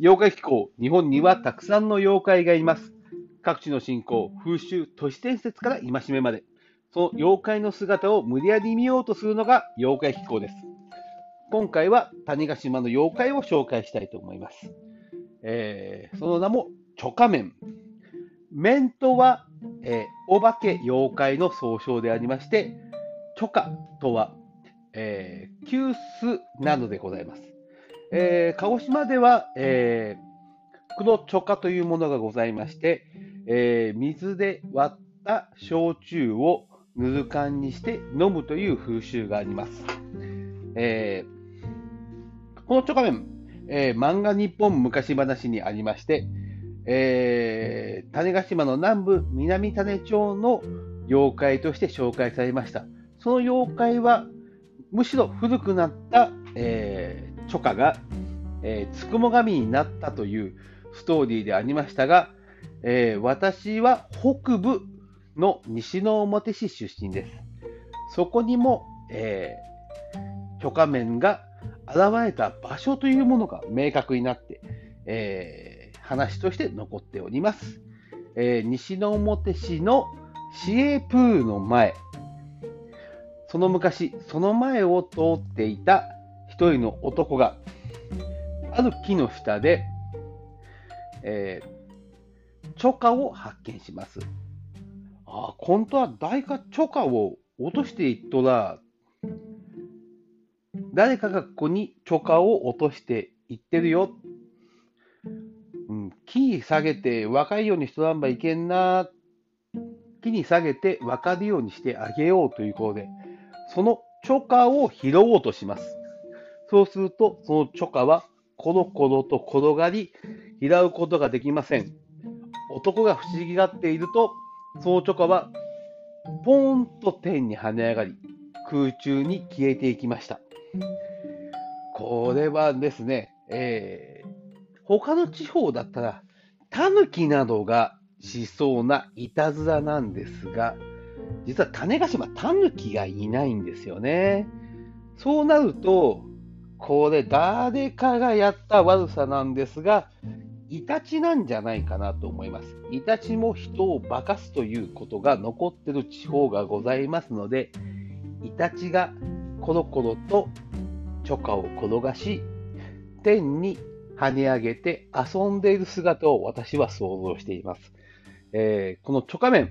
妖怪気候、日本にはたくさんの妖怪がいます。各地の信仰、風習、都市伝説から戒めまで、その妖怪の姿を無理やり見ようとするのが妖怪気候です。今回は種子島の妖怪を紹介したいと思います。えー、その名も、チョカメン。面とは、えー、お化け妖怪の総称でありまして、チョカとは、えー、急須などでございます。えー、鹿児島では、えー、黒チョカというものがございまして、えー、水で割った焼酎をぬる缶にして飲むという風習があります。えー、このチョカメン、えー、漫画日本昔話にありまして、えー、種子島の南部南種町の妖怪として紹介されました。その妖怪はむしろ古くなった、えー、チョカが、えー、つくも神になったというストーリーでありましたが、えー、私は北部の西之表市出身です。そこにも、えー、許可面が現れた場所というものが明確になって、えー、話として残っております。えー、西之表市の市営プールの前、その昔、その前を通っていた一人の男が、ある木の下で、えー、チョカを発見します。ああ、本当は誰かチョカを落としていっとら、誰かがここにチョカを落としていってるよ。うん、木に下げて若いようにしとらんばいけんな。木に下げて分かるようにしてあげようということで、そのチョカを拾おうとします。そうすると、そのチョカはコロコロと転がり、拾うことができません。男が不思議がっていると、そのチョカはポーンと天に跳ね上がり、空中に消えていきました。これはですね、えー、他の地方だったら、タヌキなどがしそうないたずらなんですが、実は種子島、タヌキがいないんですよね。そうなると、これ誰かがやった悪さなんですが、イタチなんじゃないかなと思います。イタチも人を化かすということが残ってる地方がございますので、イタチがコロコロとチョカを転がし、天に跳ね上げて遊んでいる姿を私は想像しています。えー、このチョカ面、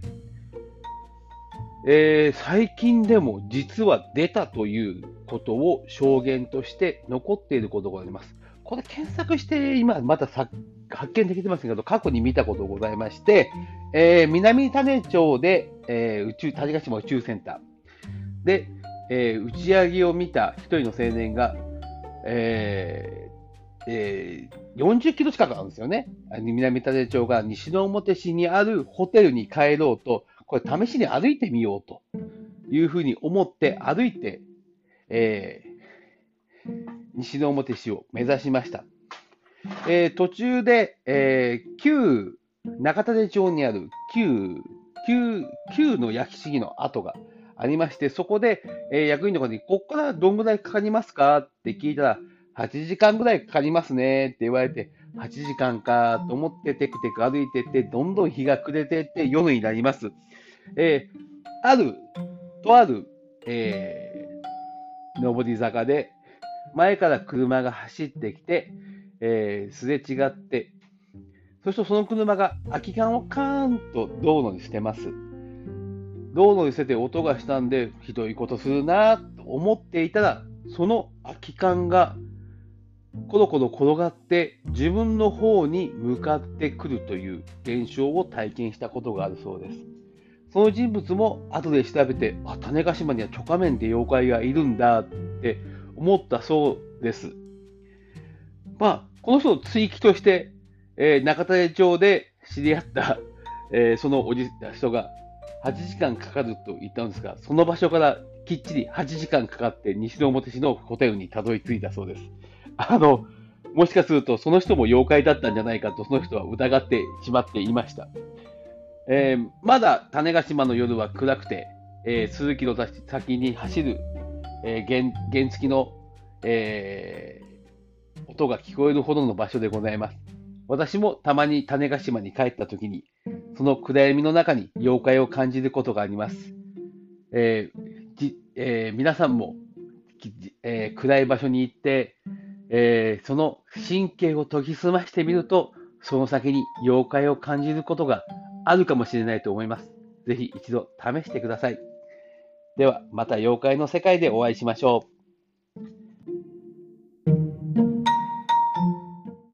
えー、最近でも実は出たということを証言として残っていることがあります。これ検索して今まだ発見できてませんけど、過去に見たことございまして、えー、南種町で、えー、宇宙、種子島宇宙センターで、えー、打ち上げを見た一人の青年が、えーえー、40キロ近くあるんですよね。南種町が西之表市にあるホテルに帰ろうと、これ試しに歩いてみようというふうに思って歩いて、えー、西之表市を目指しました。えー、途中で、えー、旧中立町にある旧、旧、旧の焼き市議の跡がありまして、そこで、えー、役員の方に、ここからどんぐらいかかりますか？って聞いたら、8時間ぐらいかかりますねって言われて、8時間かと思ってテクテク歩いてって、どんどん日が暮れてって夜になります。えー、ある、とある、えー、上り坂で、前から車が走ってきて、えー、すれ違って、そしてその車が空き缶をカーンと道路に捨てます。道路に捨てて音がしたんで、ひどいことするなと思っていたら、その空き缶がコロコロ転がって自分の方に向かってくるという現象を体験したことがあるそうです。その人物も後で調べて、あ、種子島にはチョカメンって妖怪がいるんだって思ったそうです。まあ、この人の追記として、えー、中種町で知り合った、えー、そのおじ人が8時間かかると言ったんですが、その場所からきっちり8時間かかって西之表市のホテルにたどり着いたそうです。あの、もしかするとその人も妖怪だったんじゃないかとその人は疑ってしまっていました。えー、まだ種子島の夜は暗くて、えー、鈴木の先に走る、えー、原原付の、え音が聞こえるほどの場所でございます。私もたまに種子島に帰った時に、その暗闇の中に妖怪を感じることがあります。えーえー、皆さんも、えー、暗い場所に行って、えその神経を研ぎ澄ましてみると、その先に妖怪を感じることがあるかもしれないと思います。ぜひ一度試してください。では、また妖怪の世界でお会いしましょう。